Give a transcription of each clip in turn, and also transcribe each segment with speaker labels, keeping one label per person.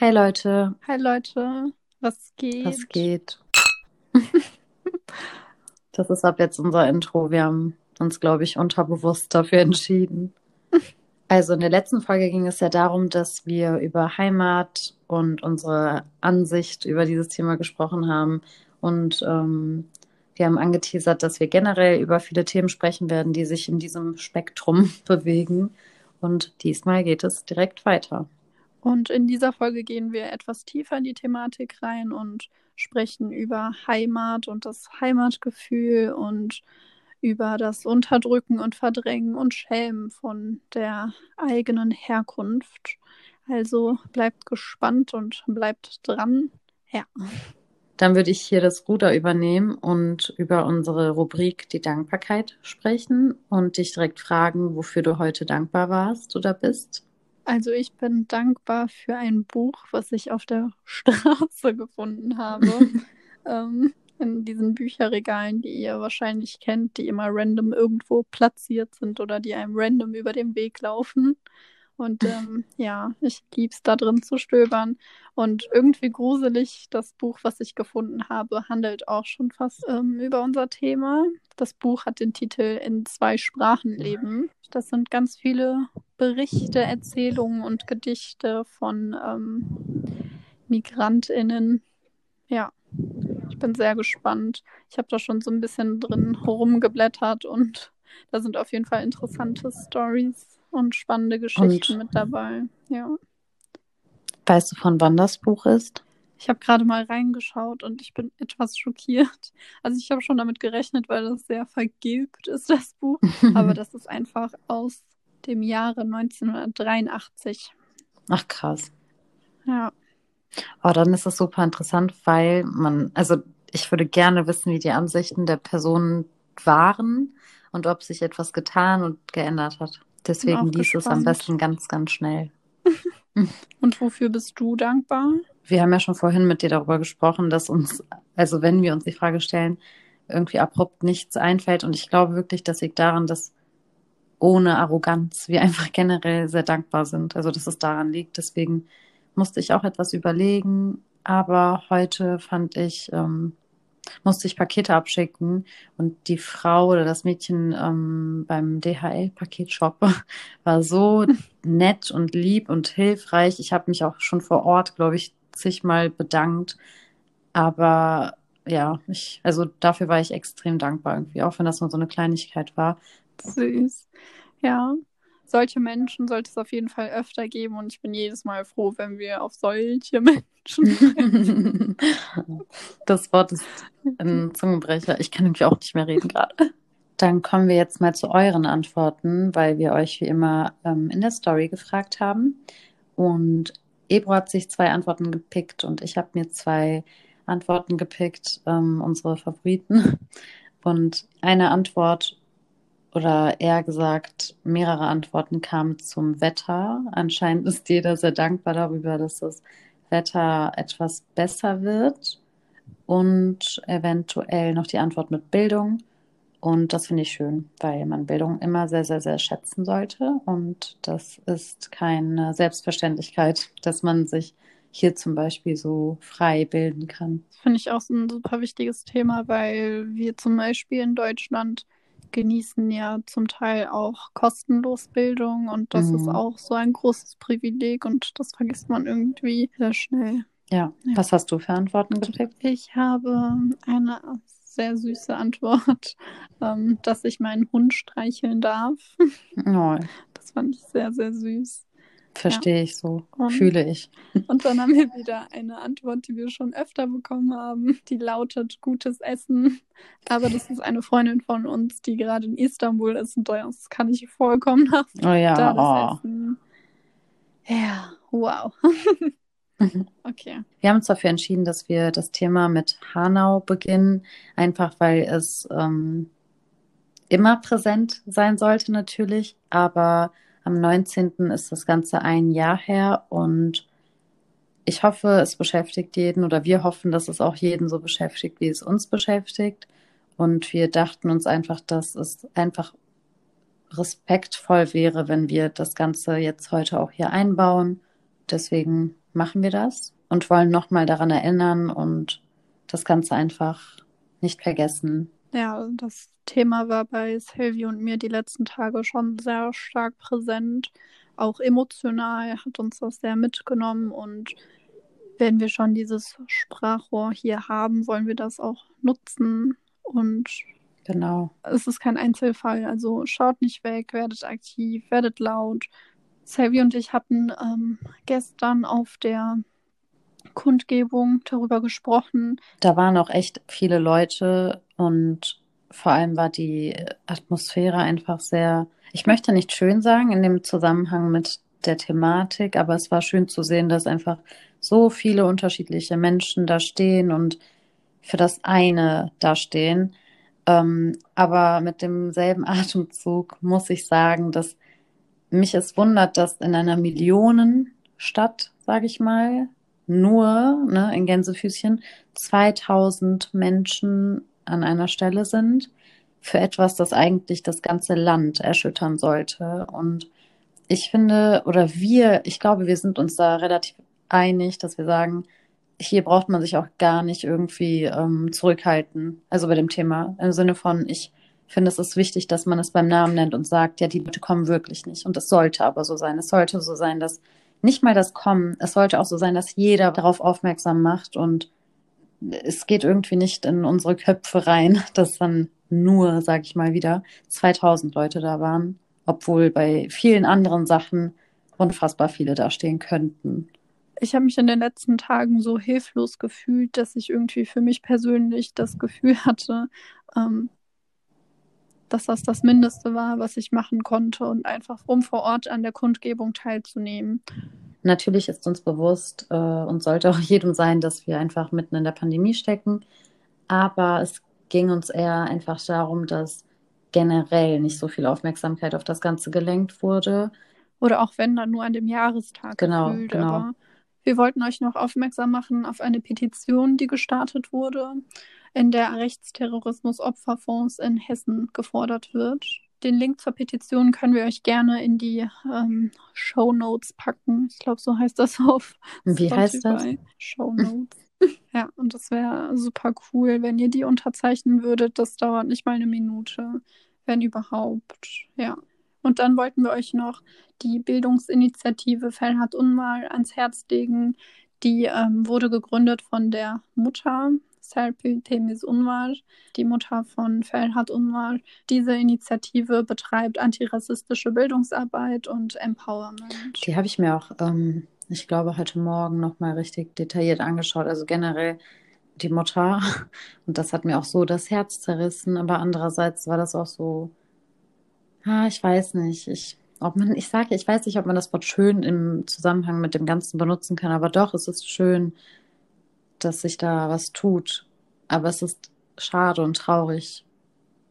Speaker 1: Hi Leute,
Speaker 2: Hi Leute, was geht?
Speaker 1: was geht? Das ist ab jetzt unser Intro. Wir haben uns, glaube ich, unterbewusst dafür entschieden. Also in der letzten Folge ging es ja darum, dass wir über Heimat und unsere Ansicht über dieses Thema gesprochen haben. Und ähm, wir haben angeteasert, dass wir generell über viele Themen sprechen werden, die sich in diesem Spektrum bewegen. Und diesmal geht es direkt weiter.
Speaker 2: Und in dieser Folge gehen wir etwas tiefer in die Thematik rein und sprechen über Heimat und das Heimatgefühl und über das Unterdrücken und Verdrängen und Schämen von der eigenen Herkunft. Also bleibt gespannt und bleibt dran. Ja.
Speaker 1: Dann würde ich hier das Ruder übernehmen und über unsere Rubrik die Dankbarkeit sprechen und dich direkt fragen, wofür du heute dankbar warst oder bist.
Speaker 2: Also ich bin dankbar für ein Buch, was ich auf der Straße gefunden habe. ähm, in diesen Bücherregalen, die ihr wahrscheinlich kennt, die immer random irgendwo platziert sind oder die einem random über den Weg laufen. Und ähm, ja, ich lieb's da drin zu stöbern. Und irgendwie gruselig, das Buch, was ich gefunden habe, handelt auch schon fast ähm, über unser Thema. Das Buch hat den Titel In zwei Sprachen leben. Das sind ganz viele Berichte, Erzählungen und Gedichte von ähm, MigrantInnen. Ja, ich bin sehr gespannt. Ich habe da schon so ein bisschen drin rumgeblättert und da sind auf jeden Fall interessante Stories und spannende Geschichten
Speaker 1: Und
Speaker 2: mit dabei. Ja.
Speaker 1: weißt du, von wann das Buch ist?
Speaker 2: Ich habe gerade mal reingeschaut und ich bin etwas schockiert. Also ich habe schon damit gerechnet, weil das sehr vergilbt ist, das Buch. Aber das ist einfach aus dem Jahre 1983.
Speaker 1: Ach krass.
Speaker 2: Ja.
Speaker 1: Oh, dann ist es super interessant, weil man, also ich würde gerne wissen, wie die Ansichten der Personen waren und ob sich etwas getan und geändert hat. Deswegen
Speaker 2: auch
Speaker 1: lies es am besten ganz, ganz schnell.
Speaker 2: Und wofür bist du dankbar?
Speaker 1: Wir haben ja schon vorhin mit dir darüber gesprochen, dass uns, also wenn wir uns die Frage stellen, irgendwie abrupt nichts einfällt. Und ich glaube wirklich, das liegt daran, dass ohne Arroganz wir einfach generell sehr dankbar sind. Also dass es daran liegt. Deswegen musste ich auch etwas überlegen. Aber heute fand ich, ähm, musste ich Pakete abschicken und die Frau oder das Mädchen ähm, beim DHL-Paketshop war so nett und lieb und hilfreich. Ich habe mich auch schon vor Ort, glaube ich, zigmal bedankt. Aber ja, ich, also dafür war ich extrem dankbar irgendwie, auch wenn das nur so eine Kleinigkeit war.
Speaker 2: Süß. Ja. Solche Menschen sollte es auf jeden Fall öfter geben und ich bin jedes Mal froh, wenn wir auf solche Menschen.
Speaker 1: Das Wort ist ein Zungenbrecher. Ich kann irgendwie auch nicht mehr reden gerade. Dann kommen wir jetzt mal zu euren Antworten, weil wir euch wie immer ähm, in der Story gefragt haben. Und Ebro hat sich zwei Antworten gepickt und ich habe mir zwei Antworten gepickt, ähm, unsere Favoriten. Und eine Antwort oder eher gesagt mehrere Antworten kamen zum Wetter. Anscheinend ist jeder sehr dankbar darüber, dass das Wetter etwas besser wird und eventuell noch die Antwort mit Bildung. Und das finde ich schön, weil man Bildung immer sehr, sehr, sehr schätzen sollte. Und das ist keine Selbstverständlichkeit, dass man sich hier zum Beispiel so frei bilden kann.
Speaker 2: Finde ich auch so ein super wichtiges Thema, weil wir zum Beispiel in Deutschland genießen ja zum Teil auch kostenlos Bildung und das ist
Speaker 1: Mhm.
Speaker 2: auch so ein großes Privileg und das vergisst man irgendwie sehr schnell.
Speaker 1: Ja,
Speaker 2: Ja.
Speaker 1: was hast du für Antworten gepickt?
Speaker 2: Ich habe eine sehr süße Antwort, ähm, dass ich meinen Hund streicheln darf.
Speaker 1: Oh,
Speaker 2: Das fand ich sehr, sehr süß.
Speaker 1: Verstehe ich so,
Speaker 2: Und-
Speaker 1: fühle ich.
Speaker 2: Und dann haben wir wieder eine Antwort, die wir schon öfter bekommen haben. Die lautet gutes Essen. Aber das ist eine Freundin von uns, die gerade in Istanbul ist und das kann ich vollkommen nach
Speaker 1: Oh ja, oh.
Speaker 2: Essen. Ja, wow. Okay.
Speaker 1: Wir haben uns dafür entschieden, dass wir das Thema mit Hanau beginnen, einfach weil es ähm, immer präsent sein sollte natürlich, aber am 19. ist das Ganze ein Jahr her und ich hoffe, es beschäftigt jeden oder wir hoffen, dass es auch jeden so beschäftigt, wie es uns beschäftigt. Und wir dachten uns einfach, dass es einfach respektvoll wäre, wenn wir das Ganze jetzt heute auch hier einbauen. Deswegen machen wir das und wollen nochmal daran erinnern und das Ganze einfach nicht vergessen.
Speaker 2: Ja, das Thema war bei Sylvie und mir die letzten Tage schon sehr stark präsent. Auch emotional hat uns das sehr mitgenommen und wenn wir schon dieses Sprachrohr hier haben, wollen wir das auch nutzen und
Speaker 1: genau.
Speaker 2: Es ist kein Einzelfall, also schaut nicht weg, werdet aktiv, werdet laut. Sylvie und ich hatten ähm, gestern auf der Kundgebung darüber gesprochen.
Speaker 1: Da waren auch echt viele Leute und vor allem war die Atmosphäre einfach sehr, ich möchte nicht schön sagen in dem Zusammenhang mit der Thematik, aber es war schön zu sehen, dass einfach so viele unterschiedliche Menschen da stehen und für das eine da stehen. Ähm, aber mit demselben Atemzug muss ich sagen, dass mich es wundert, dass in einer Millionenstadt, sage ich mal, nur ne, in Gänsefüßchen 2000 Menschen an einer Stelle sind für etwas, das eigentlich das ganze Land erschüttern sollte. Und ich finde, oder wir, ich glaube, wir sind uns da relativ einig, dass wir sagen, hier braucht man sich auch gar nicht irgendwie ähm, zurückhalten. Also bei dem Thema. Im Sinne von, ich finde, es ist wichtig, dass man es beim Namen nennt und sagt, ja, die Leute kommen wirklich nicht. Und es sollte aber so sein. Es sollte so sein, dass nicht mal das Kommen, es sollte auch so sein, dass jeder darauf aufmerksam macht und es geht irgendwie nicht in unsere Köpfe rein, dass dann nur, sag ich mal wieder, 2000 Leute da waren, obwohl bei vielen anderen Sachen unfassbar viele da stehen könnten.
Speaker 2: Ich habe mich in den letzten Tagen so hilflos gefühlt, dass ich irgendwie für mich persönlich das Gefühl hatte, ähm, dass das das Mindeste war, was ich machen konnte und einfach um vor Ort an der Kundgebung teilzunehmen.
Speaker 1: Natürlich ist uns bewusst äh, und sollte auch jedem sein, dass wir einfach mitten in der Pandemie stecken. Aber es ging uns eher einfach darum, dass generell nicht so viel Aufmerksamkeit auf das Ganze gelenkt wurde.
Speaker 2: Oder auch wenn dann nur an dem Jahrestag.
Speaker 1: Genau, gefühlt, genau.
Speaker 2: Wir wollten euch noch aufmerksam machen auf eine Petition, die gestartet wurde, in der Rechtsterrorismus-Opferfonds in Hessen gefordert wird. Den Link zur Petition können wir euch gerne in die ähm, Show Notes packen. Ich glaube, so heißt das auf.
Speaker 1: Wie Spotify. heißt das?
Speaker 2: Show Notes. ja, und das wäre super cool, wenn ihr die unterzeichnen würdet. Das dauert nicht mal eine Minute, wenn überhaupt. Ja. Und dann wollten wir euch noch die Bildungsinitiative Fellhardt Unmal ans Herz legen. Die ähm, wurde gegründet von der Mutter Serpil Temis Unvar, die Mutter von Ferhat Unvar. Diese Initiative betreibt antirassistische Bildungsarbeit und Empowerment.
Speaker 1: Die habe ich mir auch, ähm, ich glaube, heute Morgen nochmal richtig detailliert angeschaut. Also generell die Mutter. Und das hat mir auch so das Herz zerrissen. Aber andererseits war das auch so, ah, ich weiß nicht. Ich, ob man, ich sage, ich weiß nicht, ob man das Wort schön im Zusammenhang mit dem Ganzen benutzen kann, aber doch, es ist schön, dass sich da was tut. Aber es ist schade und traurig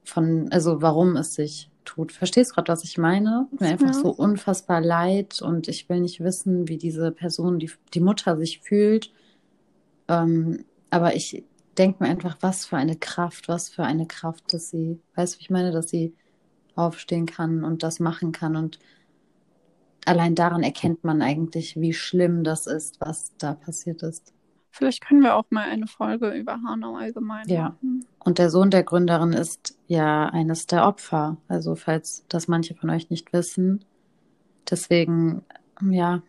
Speaker 1: von, also warum es sich tut. Verstehst du gerade, was ich meine? Mir einfach ja. so unfassbar leid und ich will nicht wissen, wie diese Person, die, die Mutter sich fühlt. Ähm, aber ich denke mir einfach, was für eine Kraft, was für eine Kraft, dass sie, weißt du, ich meine, dass sie aufstehen kann und das machen kann und allein daran erkennt man eigentlich, wie schlimm das ist, was da passiert ist.
Speaker 2: Vielleicht können wir auch mal eine Folge über Hanau allgemein
Speaker 1: ja. machen. Und der Sohn der Gründerin ist ja eines der Opfer. Also falls das manche von euch nicht wissen. Deswegen, ja,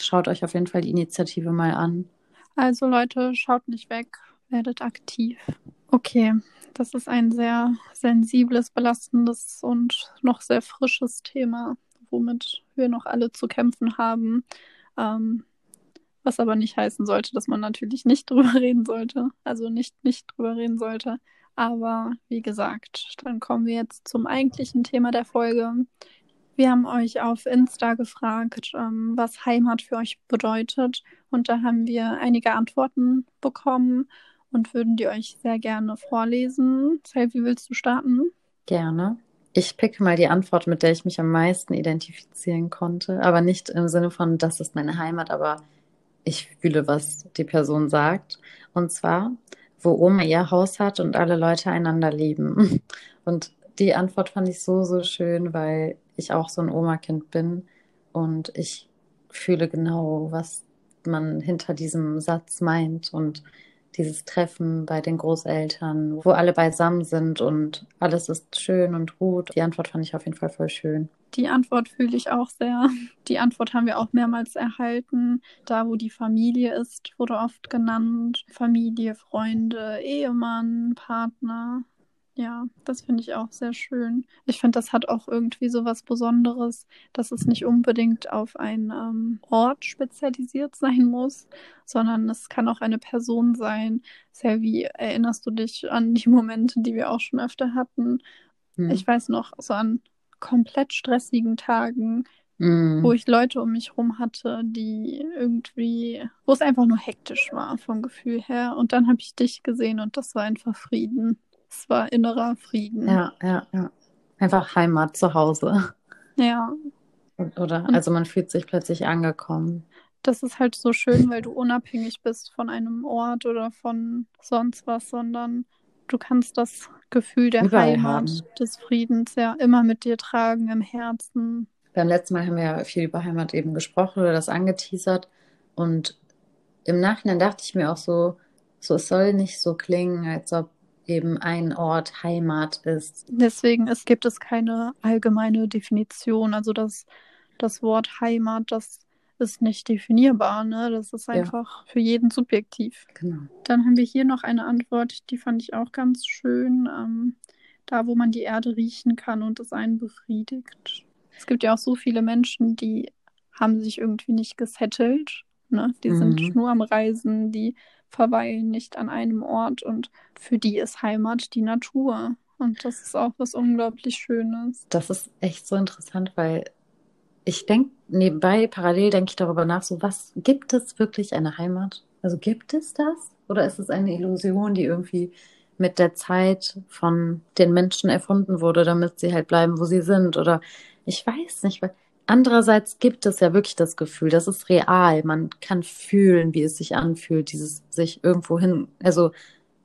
Speaker 1: schaut euch auf jeden Fall die Initiative mal an.
Speaker 2: Also Leute, schaut nicht weg, werdet aktiv. Okay, das ist ein sehr sensibles, belastendes und noch sehr frisches Thema, womit wir noch alle zu kämpfen haben. Ähm, was aber nicht heißen sollte, dass man natürlich nicht drüber reden sollte. Also nicht nicht drüber reden sollte. Aber wie gesagt, dann kommen wir jetzt zum eigentlichen Thema der Folge. Wir haben euch auf Insta gefragt, ähm, was Heimat für euch bedeutet. Und da haben wir einige Antworten bekommen und würden die euch sehr gerne vorlesen. Wie willst du starten?
Speaker 1: Gerne. Ich picke mal die Antwort, mit der ich mich am meisten identifizieren konnte. Aber nicht im Sinne von, das ist meine Heimat, aber ich fühle, was die Person sagt. Und zwar, wo Oma ihr Haus hat und alle Leute einander lieben. Und die Antwort fand ich so, so schön, weil ich auch so ein Oma-Kind bin und ich fühle genau, was man hinter diesem Satz meint und dieses Treffen bei den Großeltern, wo alle beisammen sind und alles ist schön und gut. Die Antwort fand ich auf jeden Fall voll schön.
Speaker 2: Die Antwort fühle ich auch sehr. Die Antwort haben wir auch mehrmals erhalten. Da, wo die Familie ist, wurde oft genannt. Familie, Freunde, Ehemann, Partner. Ja, das finde ich auch sehr schön. Ich finde, das hat auch irgendwie so was Besonderes, dass es nicht unbedingt auf einen ähm, Ort spezialisiert sein muss, sondern es kann auch eine Person sein. Selvi, erinnerst du dich an die Momente, die wir auch schon öfter hatten? Hm. Ich weiß noch, so an komplett stressigen Tagen, hm. wo ich Leute um mich rum hatte, die irgendwie, wo es einfach nur hektisch war vom Gefühl her. Und dann habe ich dich gesehen und das war einfach Frieden. Es war innerer Frieden.
Speaker 1: Ja, ja, ja. Einfach Heimat zu Hause.
Speaker 2: Ja.
Speaker 1: Oder? Also man fühlt sich plötzlich angekommen.
Speaker 2: Das ist halt so schön, weil du unabhängig bist von einem Ort oder von sonst was, sondern du kannst das Gefühl der Überall Heimat, haben. des Friedens ja immer mit dir tragen im Herzen.
Speaker 1: Beim letzten Mal haben wir ja viel über Heimat eben gesprochen oder das angeteasert. Und im Nachhinein dachte ich mir auch so, so es soll nicht so klingen, als ob eben ein Ort Heimat ist.
Speaker 2: Deswegen es gibt es keine allgemeine Definition. Also das, das Wort Heimat, das ist nicht definierbar. Ne? Das ist einfach ja. für jeden subjektiv.
Speaker 1: Genau.
Speaker 2: Dann haben wir hier noch eine Antwort, die fand ich auch ganz schön. Ähm, da, wo man die Erde riechen kann und es einen befriedigt. Es gibt ja auch so viele Menschen, die haben sich irgendwie nicht gesettelt. Ne? Die mhm. sind nur am Reisen, die verweilen nicht an einem Ort und für die ist Heimat die Natur. Und das ist auch was unglaublich Schönes.
Speaker 1: Das ist echt so interessant, weil ich denke nebenbei, parallel denke ich darüber nach, so was gibt es wirklich eine Heimat? Also gibt es das? Oder ist es eine Illusion, die irgendwie mit der Zeit von den Menschen erfunden wurde, damit sie halt bleiben, wo sie sind? Oder ich weiß nicht, weil Andererseits gibt es ja wirklich das Gefühl, das ist real. Man kann fühlen, wie es sich anfühlt, dieses sich irgendwo hin, also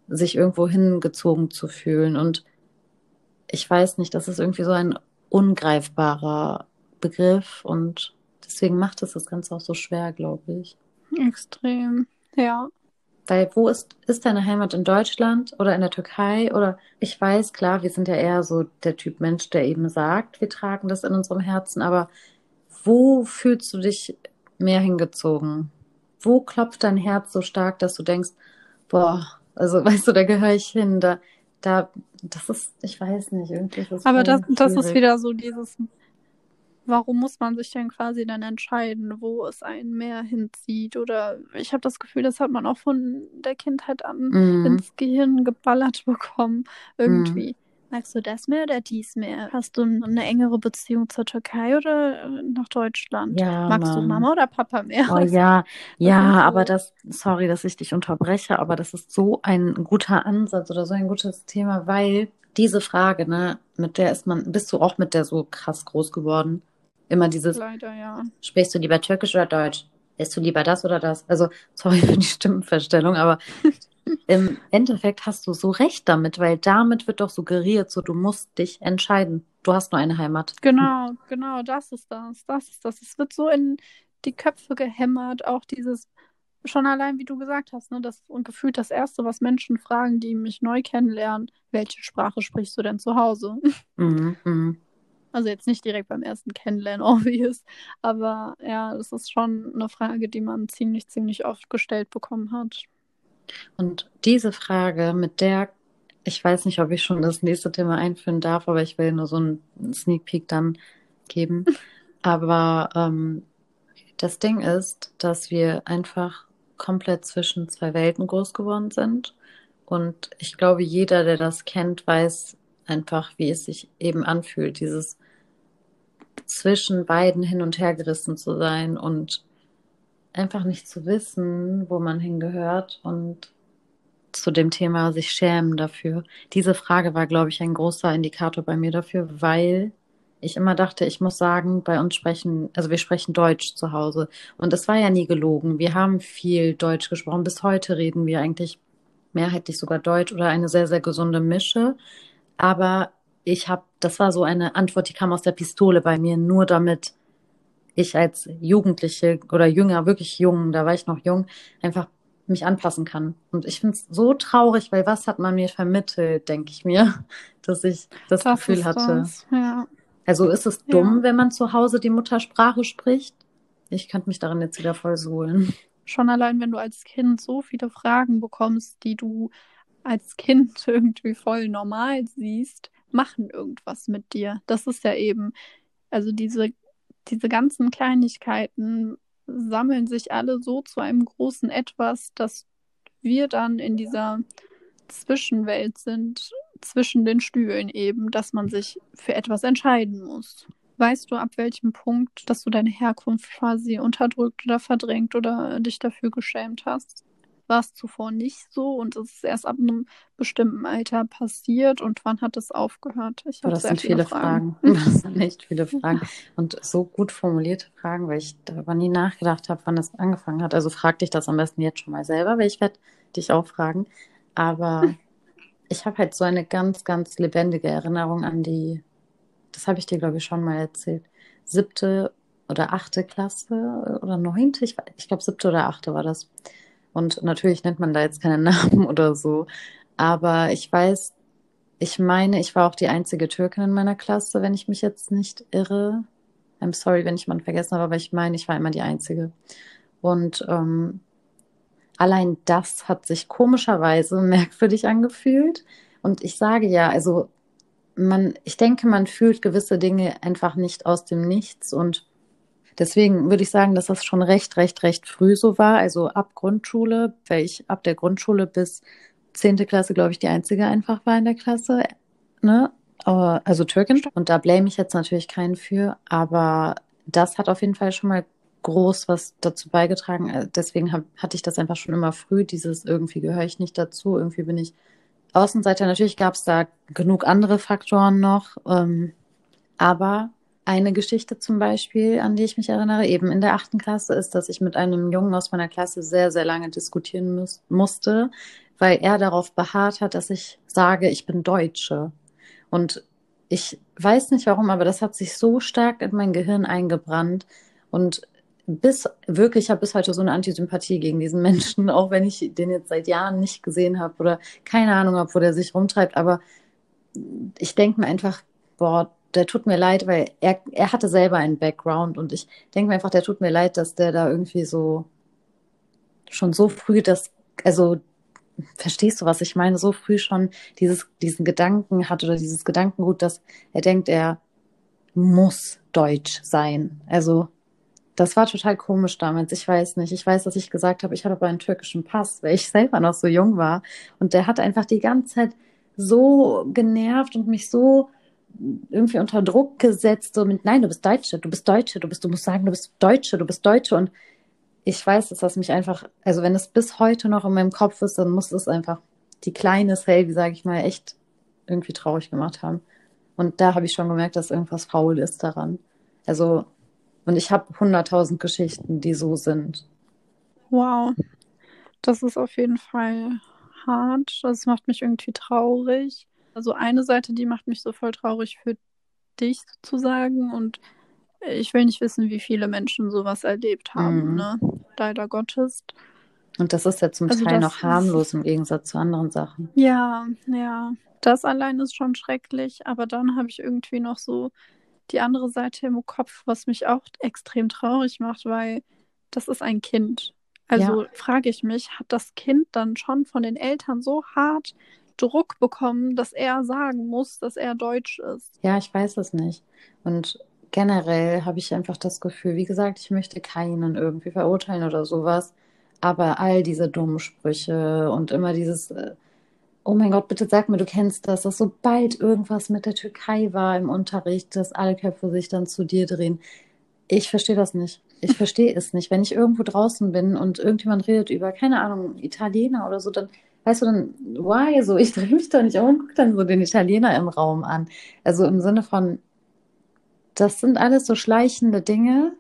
Speaker 1: sich irgendwo hingezogen zu fühlen. Und ich weiß nicht, das ist irgendwie so ein ungreifbarer Begriff und deswegen macht es das Ganze auch so schwer, glaube ich.
Speaker 2: Extrem, ja.
Speaker 1: Weil wo ist, ist deine Heimat in Deutschland oder in der Türkei? Oder ich weiß, klar, wir sind ja eher so der Typ Mensch, der eben sagt, wir tragen das in unserem Herzen, aber wo fühlst du dich mehr hingezogen? Wo klopft dein Herz so stark, dass du denkst, boah, also weißt du, da gehöre ich hin, da, da, das ist, ich weiß nicht, irgendwie ist
Speaker 2: das Aber das, das ist wieder so dieses warum muss man sich denn quasi dann entscheiden, wo es einen mehr hinzieht? Oder ich habe das Gefühl, das hat man auch von der Kindheit an mm. ins Gehirn geballert bekommen. Irgendwie. Mm. Magst du das mehr oder dies mehr? Hast du eine engere Beziehung zur Türkei oder äh, nach Deutschland?
Speaker 1: Ja,
Speaker 2: Magst Mann. du Mama oder Papa mehr?
Speaker 1: Oh ja, ja, so. aber das, sorry, dass ich dich unterbreche, aber das ist so ein guter Ansatz oder so ein gutes Thema, weil diese Frage, ne, mit der ist man, bist du auch mit der so krass groß geworden? Immer dieses,
Speaker 2: Leider, ja.
Speaker 1: sprichst du lieber Türkisch oder Deutsch? Isst du lieber das oder das? Also, sorry für die Stimmenverstellung, aber im Endeffekt hast du so recht damit, weil damit wird doch suggeriert, so du musst dich entscheiden. Du hast nur eine Heimat.
Speaker 2: Genau, genau, das ist das. Das ist das. Es wird so in die Köpfe gehämmert, auch dieses, schon allein, wie du gesagt hast, ne, das und gefühlt das Erste, was Menschen fragen, die mich neu kennenlernen, welche Sprache sprichst du denn zu Hause?
Speaker 1: Mhm, mh.
Speaker 2: Also jetzt nicht direkt beim ersten Kennenlernen, obvious. Aber ja, das ist schon eine Frage, die man ziemlich, ziemlich oft gestellt bekommen hat.
Speaker 1: Und diese Frage, mit der, ich weiß nicht, ob ich schon das nächste Thema einführen darf, aber ich will nur so einen Sneak Peek dann geben. aber ähm, das Ding ist, dass wir einfach komplett zwischen zwei Welten groß geworden sind. Und ich glaube, jeder, der das kennt, weiß einfach, wie es sich eben anfühlt, dieses zwischen beiden hin und her gerissen zu sein und einfach nicht zu wissen, wo man hingehört und zu dem Thema sich schämen dafür. Diese Frage war, glaube ich, ein großer Indikator bei mir dafür, weil ich immer dachte, ich muss sagen, bei uns sprechen, also wir sprechen Deutsch zu Hause. Und es war ja nie gelogen. Wir haben viel Deutsch gesprochen. Bis heute reden wir eigentlich mehrheitlich sogar Deutsch oder eine sehr, sehr gesunde Mische. Aber ich habe, das war so eine Antwort, die kam aus der Pistole bei mir, nur damit ich als Jugendliche oder jünger, wirklich jung, da war ich noch jung, einfach mich anpassen kann. Und ich finde es so traurig, weil was hat man mir vermittelt, denke ich mir, dass ich das, das Gefühl hatte. Das. Ja. Also ist es dumm, ja. wenn man zu Hause die Muttersprache spricht? Ich könnte mich darin jetzt wieder voll suhlen.
Speaker 2: Schon allein, wenn du als Kind so viele Fragen bekommst, die du als Kind irgendwie voll normal siehst, machen irgendwas mit dir. Das ist ja eben, also diese, diese ganzen Kleinigkeiten sammeln sich alle so zu einem großen Etwas, dass wir dann in dieser Zwischenwelt sind, zwischen den Stühlen eben, dass man sich für etwas entscheiden muss. Weißt du, ab welchem Punkt, dass du deine Herkunft quasi unterdrückt oder verdrängt oder dich dafür geschämt hast? War es zuvor nicht so und es ist erst ab einem bestimmten Alter passiert und wann hat es aufgehört?
Speaker 1: Ich habe das sind viele, viele Fragen. Fragen. Das sind echt viele Fragen und so gut formulierte Fragen, weil ich darüber nie nachgedacht habe, wann das angefangen hat. Also frag dich das am besten jetzt schon mal selber, weil ich werde dich auch fragen. Aber ich habe halt so eine ganz, ganz lebendige Erinnerung an die das habe ich dir, glaube ich, schon mal erzählt, siebte oder achte Klasse oder neunte, ich, ich glaube siebte oder achte war das. Und natürlich nennt man da jetzt keinen Namen oder so. Aber ich weiß, ich meine, ich war auch die einzige Türkin in meiner Klasse, wenn ich mich jetzt nicht irre. I'm sorry, wenn ich jemanden vergessen habe, aber ich meine, ich war immer die Einzige. Und ähm, allein das hat sich komischerweise merkwürdig angefühlt. Und ich sage ja, also man, ich denke, man fühlt gewisse Dinge einfach nicht aus dem Nichts und deswegen würde ich sagen, dass das schon recht, recht, recht früh so war. Also ab Grundschule, weil ich ab der Grundschule bis zehnte Klasse, glaube ich, die einzige einfach war in der Klasse, ne? Also Türkin. Und da blame ich jetzt natürlich keinen für, aber das hat auf jeden Fall schon mal groß was dazu beigetragen. Äh, deswegen hab, hatte ich das einfach schon immer früh, dieses irgendwie gehöre ich nicht dazu, irgendwie bin ich Außenseiter, natürlich gab es da genug andere Faktoren noch, ähm, aber eine Geschichte zum Beispiel, an die ich mich erinnere, eben in der achten Klasse, ist, dass ich mit einem Jungen aus meiner Klasse sehr, sehr lange diskutieren muss, musste, weil er darauf beharrt hat, dass ich sage, ich bin Deutsche. Und ich weiß nicht warum, aber das hat sich so stark in mein Gehirn eingebrannt. Und bis wirklich, ich habe bis heute so eine Antisympathie gegen diesen Menschen, auch wenn ich den jetzt seit Jahren nicht gesehen habe oder keine Ahnung habe, wo der sich rumtreibt. Aber ich denke mir einfach, boah, der tut mir leid, weil er, er hatte selber einen Background und ich denke mir einfach, der tut mir leid, dass der da irgendwie so schon so früh das, also verstehst du, was ich meine, so früh schon dieses, diesen Gedanken hat oder dieses Gedankengut, dass er denkt, er muss deutsch sein. Also das war total komisch damals. Ich weiß nicht. Ich weiß, dass ich gesagt habe, ich habe aber einen türkischen Pass, weil ich selber noch so jung war. Und der hat einfach die ganze Zeit so genervt und mich so irgendwie unter Druck gesetzt, so mit, nein, du bist Deutsche, du bist Deutsche, du bist, du musst sagen, du bist Deutsche, du bist Deutsche. Und ich weiß, dass das mich einfach, also wenn es bis heute noch in meinem Kopf ist, dann muss es einfach die kleine Selvi, sage ich mal, echt irgendwie traurig gemacht haben. Und da habe ich schon gemerkt, dass irgendwas faul ist daran. Also und ich habe hunderttausend Geschichten, die so sind.
Speaker 2: Wow. Das ist auf jeden Fall hart. Das macht mich irgendwie traurig. Also eine Seite, die macht mich so voll traurig für dich sozusagen. Und ich will nicht wissen, wie viele Menschen sowas erlebt haben, mhm. ne? Leider Gottes.
Speaker 1: Und das ist ja zum also Teil noch harmlos im Gegensatz zu anderen Sachen.
Speaker 2: Ja, ja. Das allein ist schon schrecklich, aber dann habe ich irgendwie noch so die andere Seite im Kopf, was mich auch extrem traurig macht, weil das ist ein Kind. Also ja. frage ich mich, hat das Kind dann schon von den Eltern so hart Druck bekommen, dass er sagen muss, dass er deutsch ist?
Speaker 1: Ja, ich weiß es nicht. Und generell habe ich einfach das Gefühl, wie gesagt, ich möchte keinen irgendwie verurteilen oder sowas. Aber all diese dummen Sprüche und immer dieses, äh, oh mein Gott, bitte sag mir, du kennst das, dass sobald irgendwas mit der Türkei war im Unterricht, dass alle Köpfe sich dann zu dir drehen. Ich verstehe das nicht. Ich verstehe es nicht. Wenn ich irgendwo draußen bin und irgendjemand redet über, keine Ahnung, Italiener oder so, dann weißt du dann, why? So, ich drehe mich doch nicht um und gucke dann so den Italiener im Raum an. Also im Sinne von, das sind alles so schleichende Dinge,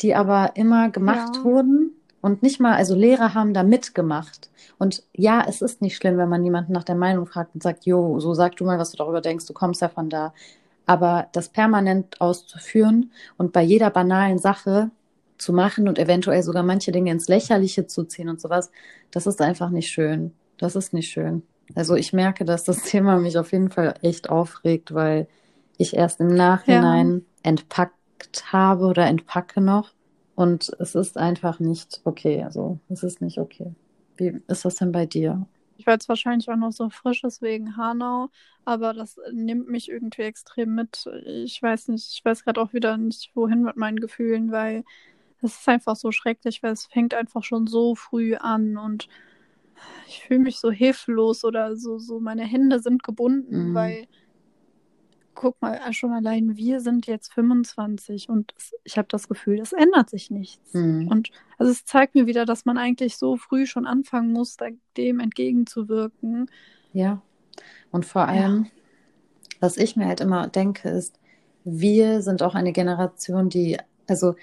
Speaker 1: die aber immer gemacht ja. wurden und nicht mal, also Lehrer haben da mitgemacht. Und ja, es ist nicht schlimm, wenn man jemanden nach der Meinung fragt und sagt, jo, so sag du mal, was du darüber denkst, du kommst ja von da. Aber das permanent auszuführen und bei jeder banalen Sache zu machen und eventuell sogar manche Dinge ins Lächerliche zu ziehen und sowas, das ist einfach nicht schön. Das ist nicht schön. Also ich merke, dass das Thema mich auf jeden Fall echt aufregt, weil ich erst im Nachhinein ja. entpackt habe oder entpacke noch. Und es ist einfach nicht okay. Also es ist nicht okay. Wie ist das denn bei dir?
Speaker 2: Ich war jetzt wahrscheinlich auch noch so frisch, deswegen Hanau, aber das nimmt mich irgendwie extrem mit. Ich weiß nicht, ich weiß gerade auch wieder nicht, wohin mit meinen Gefühlen, weil es ist einfach so schrecklich, weil es fängt einfach schon so früh an und ich fühle mich so hilflos oder so, so meine Hände sind gebunden, mhm. weil guck mal, schon allein wir sind jetzt 25 und ich habe das Gefühl, es ändert sich nichts. Mhm. Und also es zeigt mir wieder, dass man eigentlich so früh schon anfangen muss, dem entgegenzuwirken.
Speaker 1: Ja. Und vor allem, ja. was ich mir halt immer denke, ist, wir sind auch eine Generation, die, also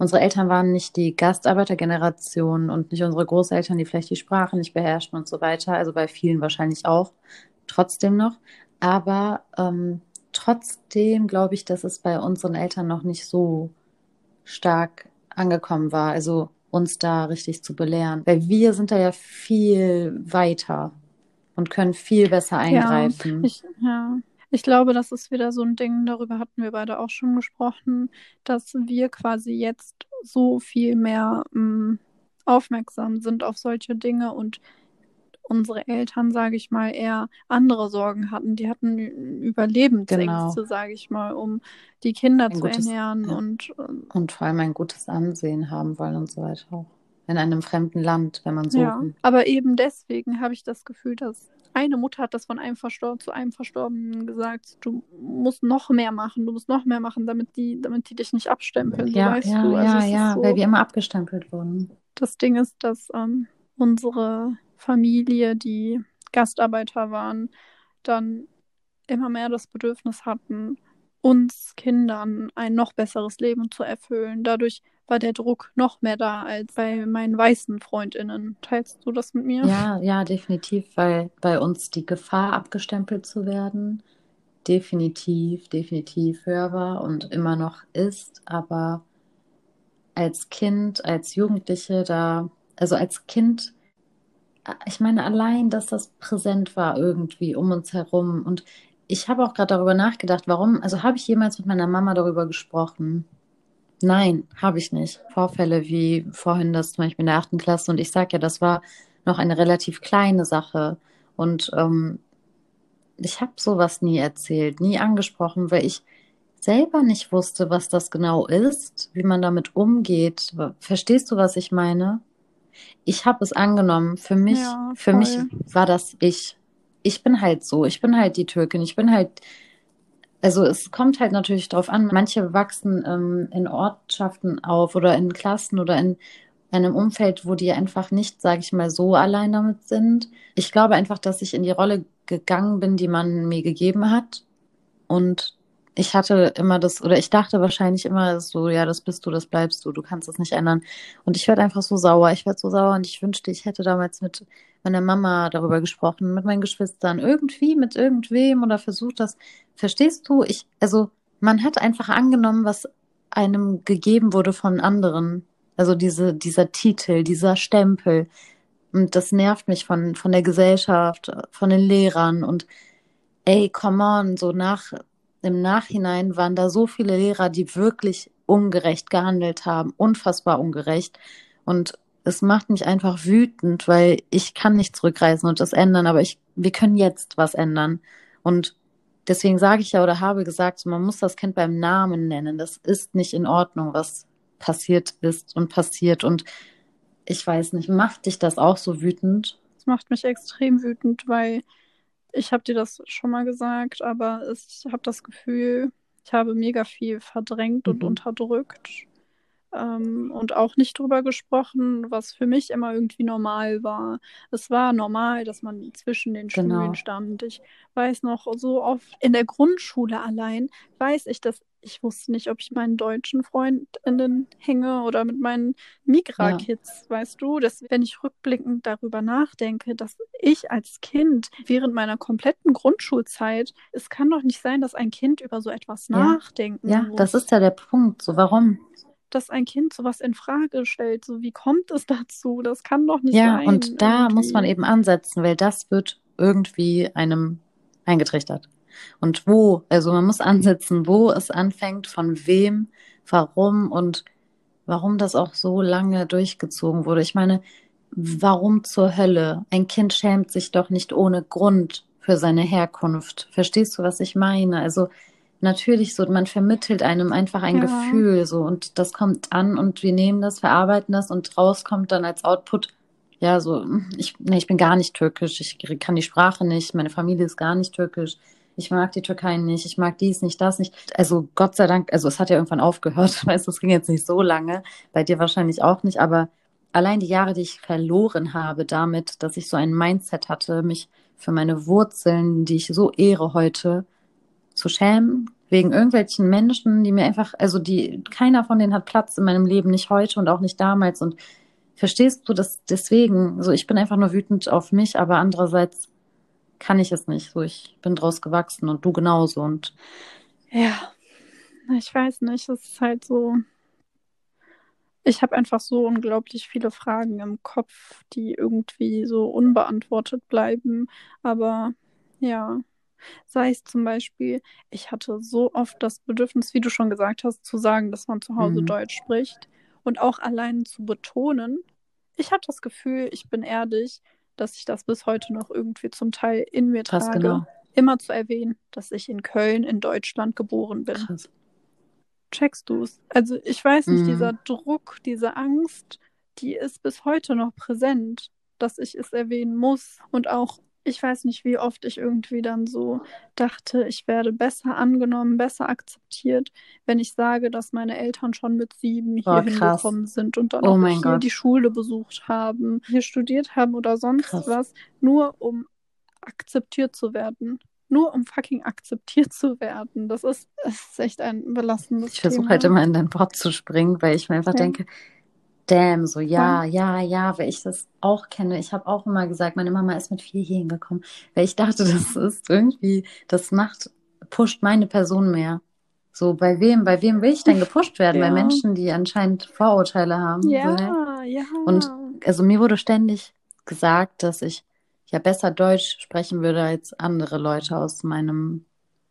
Speaker 1: unsere Eltern waren nicht die Gastarbeitergeneration und nicht unsere Großeltern, die vielleicht die Sprache nicht beherrschten und so weiter. Also bei vielen wahrscheinlich auch trotzdem noch. Aber ähm, trotzdem glaube ich, dass es bei unseren Eltern noch nicht so stark angekommen war. Also uns da richtig zu belehren. Weil wir sind da ja viel weiter und können viel besser eingreifen.
Speaker 2: Ja, ich, ja. Ich glaube, das ist wieder so ein Ding, darüber hatten wir beide auch schon gesprochen, dass wir quasi jetzt so viel mehr mh, mm, aufmerksam sind auf solche Dinge und unsere Eltern, sage ich mal, eher andere Sorgen hatten. Die hatten Überlebensängste, genau. sage ich mal, um die Kinder ein zu gutes, ernähren ja. und,
Speaker 1: und vor allem ein gutes Ansehen haben wollen und so weiter auch. In einem fremden Land, wenn man so. Ja,
Speaker 2: aber eben deswegen habe ich das Gefühl, dass eine Mutter hat das von einem Verstorben zu einem Verstorbenen gesagt, du musst noch mehr machen, du musst noch mehr machen, damit die, damit die dich nicht abstempeln.
Speaker 1: Ja, weißt ja, du. Also ja, ja, so, weil wir immer abgestempelt wurden.
Speaker 2: Das Ding ist, dass ähm, unsere Familie, die Gastarbeiter waren, dann immer mehr das Bedürfnis hatten, uns Kindern ein noch besseres Leben zu erfüllen. Dadurch war der Druck noch mehr da als bei meinen weißen Freundinnen. Teilst du das mit mir?
Speaker 1: Ja, ja, definitiv, weil bei uns die Gefahr, abgestempelt zu werden, definitiv, definitiv höher war und immer noch ist. Aber als Kind, als Jugendliche, da, also als Kind, ich meine, allein, dass das präsent war irgendwie um uns herum. Und ich habe auch gerade darüber nachgedacht, warum, also habe ich jemals mit meiner Mama darüber gesprochen? Nein, habe ich nicht. Vorfälle wie vorhin das zum Beispiel in der achten Klasse. Und ich sage ja, das war noch eine relativ kleine Sache. Und ähm, ich habe sowas nie erzählt, nie angesprochen, weil ich selber nicht wusste, was das genau ist, wie man damit umgeht. Verstehst du, was ich meine? Ich habe es angenommen. Für mich, ja, für mich war das ich. Ich bin halt so. Ich bin halt die Türkin. Ich bin halt also es kommt halt natürlich drauf an. Manche wachsen ähm, in Ortschaften auf oder in Klassen oder in einem Umfeld, wo die einfach nicht, sage ich mal, so allein damit sind. Ich glaube einfach, dass ich in die Rolle gegangen bin, die man mir gegeben hat. Und ich hatte immer das, oder ich dachte wahrscheinlich immer so, ja, das bist du, das bleibst du, du kannst es nicht ändern. Und ich werde einfach so sauer, ich werde so sauer und ich wünschte, ich hätte damals mit meiner Mama darüber gesprochen, mit meinen Geschwistern, irgendwie mit irgendwem oder versucht das. Verstehst du? Ich, also man hat einfach angenommen, was einem gegeben wurde von anderen. Also diese, dieser Titel, dieser Stempel. Und das nervt mich von, von der Gesellschaft, von den Lehrern und ey, come on, so nach, im Nachhinein waren da so viele Lehrer, die wirklich ungerecht gehandelt haben, unfassbar ungerecht. Und es macht mich einfach wütend, weil ich kann nicht zurückreisen und das ändern, aber ich, wir können jetzt was ändern. Und deswegen sage ich ja oder habe gesagt, man muss das Kind beim Namen nennen. Das ist nicht in Ordnung, was passiert ist und passiert. Und ich weiß nicht, macht dich das auch so wütend?
Speaker 2: Es macht mich extrem wütend, weil ich habe dir das schon mal gesagt, aber ich habe das Gefühl, ich habe mega viel verdrängt und mhm. unterdrückt ähm, und auch nicht drüber gesprochen, was für mich immer irgendwie normal war. Es war normal, dass man zwischen den Stühlen
Speaker 1: Genau.
Speaker 2: stand. Ich weiß noch, so oft in der Grundschule allein weiß ich, dass ich wusste nicht, ob ich meinen deutschen Freundinnen hänge oder mit meinen Migra-Kids, weißt du? Dass, wenn ich rückblickend darüber nachdenke, dass ich als Kind während meiner kompletten Grundschulzeit, es kann doch nicht sein, dass ein Kind über so etwas
Speaker 1: Ja.
Speaker 2: nachdenken
Speaker 1: Ja,
Speaker 2: muss
Speaker 1: das ist ja der Punkt. So, warum?
Speaker 2: Dass ein Kind sowas in Frage stellt. So, wie kommt es dazu? Das kann doch nicht
Speaker 1: Ja,
Speaker 2: sein.
Speaker 1: und da muss man
Speaker 2: irgendwie.
Speaker 1: eben ansetzen, weil das wird irgendwie einem eingetrichtert. Und wo, also man muss ansetzen, wo es anfängt, von wem, warum und warum das auch so lange durchgezogen wurde. Ich meine, warum zur Hölle? Ein Kind schämt sich doch nicht ohne Grund für seine Herkunft. Verstehst du, was ich meine? Also natürlich so, man vermittelt einem einfach ein
Speaker 2: Ja.
Speaker 1: Gefühl so und das kommt an und wir nehmen das, verarbeiten das und raus kommt dann als Output, ja, so, ich, nee, ich bin gar nicht türkisch, ich kann die Sprache nicht, meine Familie ist gar nicht türkisch, ich mag die Türkei nicht, ich mag dies nicht, das nicht. Also Gott sei Dank, also es hat ja irgendwann aufgehört, weißt du, es ging jetzt nicht so lange, bei dir wahrscheinlich auch nicht, aber allein die Jahre, die ich verloren habe damit, dass ich so ein Mindset hatte, mich für meine Wurzeln, die ich so ehre heute, zu schämen, wegen irgendwelchen Menschen, die mir einfach, also die, keiner von denen hat Platz in meinem Leben, nicht heute und auch nicht damals. Und verstehst du das deswegen? So, ich bin einfach nur wütend auf mich, aber andererseits kann ich es nicht. So, ich bin draus gewachsen und du genauso. Und
Speaker 2: Ja, ich weiß nicht, es ist halt so. Ich habe einfach so unglaublich viele Fragen im Kopf, die irgendwie so unbeantwortet bleiben. Aber ja, sei es zum Beispiel, ich hatte so oft das Bedürfnis, wie du schon gesagt hast, zu sagen, dass man zu Hause
Speaker 1: Mhm.
Speaker 2: Deutsch spricht und auch allein zu betonen. Ich habe das Gefühl, ich bin ehrlich, dass ich das bis heute noch irgendwie zum Teil in mir
Speaker 1: krass,
Speaker 2: trage,
Speaker 1: genau.
Speaker 2: immer zu erwähnen, dass ich in Köln in Deutschland geboren bin.
Speaker 1: Krass.
Speaker 2: Checkst du es? Also ich weiß nicht,
Speaker 1: Mhm.
Speaker 2: dieser Druck, diese Angst, die ist bis heute noch präsent, dass ich es erwähnen muss. Und auch, ich weiß nicht, wie oft ich irgendwie dann so dachte, ich werde besser angenommen, besser akzeptiert, wenn ich sage, dass meine Eltern schon mit sieben hier
Speaker 1: krass.
Speaker 2: hingekommen sind und dann
Speaker 1: Oh
Speaker 2: auch hier
Speaker 1: Gott.
Speaker 2: die Schule besucht haben, hier studiert haben oder sonst
Speaker 1: Krass.
Speaker 2: was, nur um akzeptiert zu werden. Nur um fucking akzeptiert zu werden. Das ist, das ist echt ein belastendes
Speaker 1: Ich versuche
Speaker 2: Thema.
Speaker 1: halt immer in dein Wort zu springen, weil ich mir einfach
Speaker 2: Ja.
Speaker 1: denke, damn, so ja,
Speaker 2: Ja.
Speaker 1: ja, weil ich das auch kenne. Ich habe auch immer gesagt, meine Mama ist mit vier hier hingekommen, weil ich dachte, das ist irgendwie, das macht, pusht meine Person mehr. So, bei wem, bei wem will ich denn gepusht werden? Bei
Speaker 2: Ja.
Speaker 1: Menschen, die anscheinend Vorurteile haben. So?
Speaker 2: Ja, ja.
Speaker 1: Und also mir wurde ständig gesagt, dass ich ja besser Deutsch sprechen würde als andere Leute aus meinem,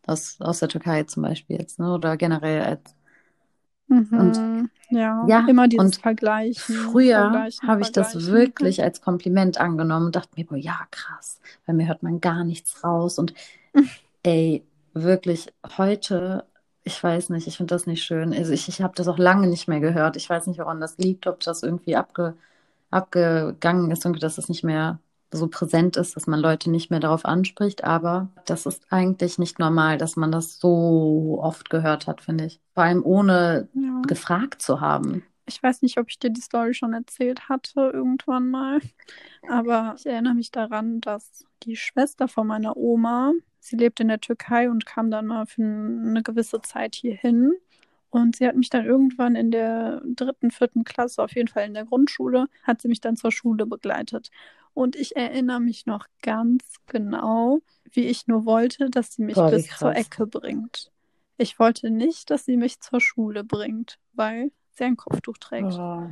Speaker 1: aus, aus der Türkei zum Beispiel jetzt, ne? Oder generell als
Speaker 2: Mhm. ja,
Speaker 1: Ja,
Speaker 2: immer dieses
Speaker 1: und
Speaker 2: Vergleichen.
Speaker 1: Früher habe ich das wirklich als Kompliment angenommen und dachte mir, boah, ja, krass, bei mir hört man gar nichts raus. Und ey, wirklich heute, ich weiß nicht, ich finde das nicht schön. Also ich, ich habe das auch lange nicht mehr gehört. Ich weiß nicht, woran das liegt, ob das irgendwie abge, abgegangen ist, irgendwie, dass es nicht mehr so präsent ist, dass man Leute nicht mehr darauf anspricht. Aber das ist eigentlich nicht normal, dass man das so oft gehört hat, finde ich. Vor allem ohne
Speaker 2: Ja.
Speaker 1: gefragt zu haben.
Speaker 2: Ich weiß nicht, ob ich dir die Story schon erzählt hatte irgendwann mal, aber ich erinnere mich daran, dass die Schwester von meiner Oma, sie lebt in der Türkei und kam dann mal für eine gewisse Zeit hierhin. Und sie hat mich dann irgendwann in der dritten, vierten Klasse, auf jeden Fall in der Grundschule, hat sie mich dann zur Schule begleitet. Und ich erinnere mich noch ganz genau, wie ich nur wollte, dass sie mich
Speaker 1: Boah,
Speaker 2: bis zur
Speaker 1: krass.
Speaker 2: Ecke bringt. Ich wollte nicht, dass sie mich zur Schule bringt, weil sie ein Kopftuch trägt.
Speaker 1: Oh.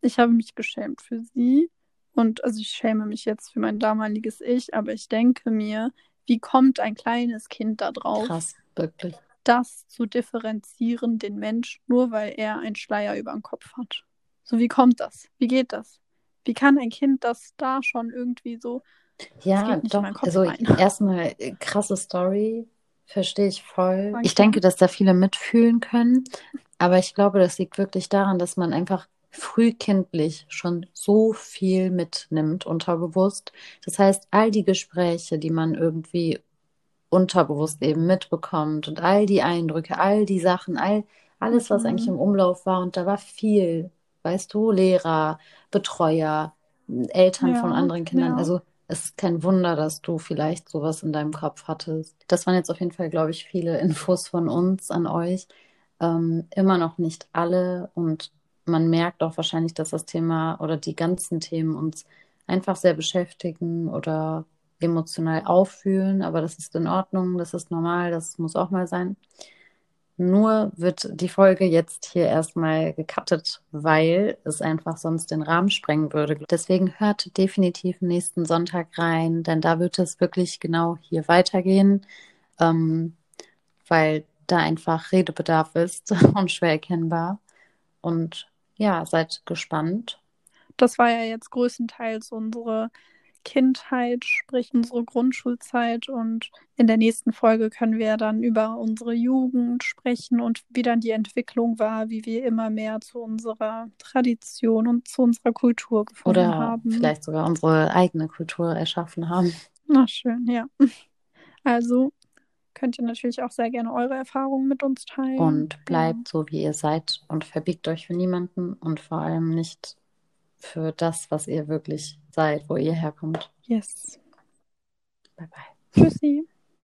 Speaker 2: Ich habe mich geschämt für sie und also ich schäme mich jetzt für mein damaliges Ich, aber ich denke mir, wie kommt ein kleines Kind da drauf,
Speaker 1: Krass, wirklich.
Speaker 2: das zu differenzieren, den Mensch, nur weil er einen Schleier über dem Kopf hat? So, wie kommt das? Wie geht das? Wie kann ein Kind das da schon irgendwie so?
Speaker 1: Ja, doch. Also erstmal äh, krasse Story, verstehe ich voll.
Speaker 2: Danke.
Speaker 1: Ich denke, dass da viele mitfühlen können, aber ich glaube, das liegt wirklich daran, dass man einfach frühkindlich schon so viel mitnimmt, unterbewusst. Das heißt, all die Gespräche, die man irgendwie unterbewusst eben mitbekommt und all die Eindrücke, all die Sachen, all, alles, was
Speaker 2: Mhm.
Speaker 1: eigentlich im Umlauf war. Und da war viel, weißt du, Lehrer, Betreuer, Eltern von
Speaker 2: Ja,
Speaker 1: anderen Kindern.
Speaker 2: ja.
Speaker 1: Also es ist kein Wunder, dass du vielleicht sowas in deinem Kopf hattest. Das waren jetzt auf jeden Fall, glaube ich, viele Infos von uns an euch. Ähm, immer noch nicht alle und man merkt auch wahrscheinlich, dass das Thema oder die ganzen Themen uns einfach sehr beschäftigen oder emotional auffühlen, aber das ist in Ordnung, das ist normal, das muss auch mal sein. Nur wird die Folge jetzt hier erstmal gecuttet, weil es einfach sonst den Rahmen sprengen würde. Deswegen hört definitiv nächsten Sonntag rein, denn da wird es wirklich genau hier weitergehen, ähm, weil da einfach Redebedarf ist und schwer erkennbar. Und ja, seid gespannt.
Speaker 2: Das war ja jetzt größtenteils unsere Kindheit, sprich unsere Grundschulzeit. Und in der nächsten Folge können wir dann über unsere Jugend sprechen und wie dann die Entwicklung war, wie wir immer mehr zu unserer Tradition und zu unserer Kultur gefunden
Speaker 1: Oder
Speaker 2: haben.
Speaker 1: vielleicht sogar unsere eigene Kultur erschaffen haben.
Speaker 2: Na schön, ja. Also könnt ihr natürlich auch sehr gerne eure Erfahrungen mit uns teilen.
Speaker 1: Und bleibt so, wie ihr seid und verbiegt euch für niemanden und vor allem nicht für das, was ihr wirklich seid, wo ihr herkommt.
Speaker 2: Yes.
Speaker 1: Bye bye.
Speaker 2: Tschüssi.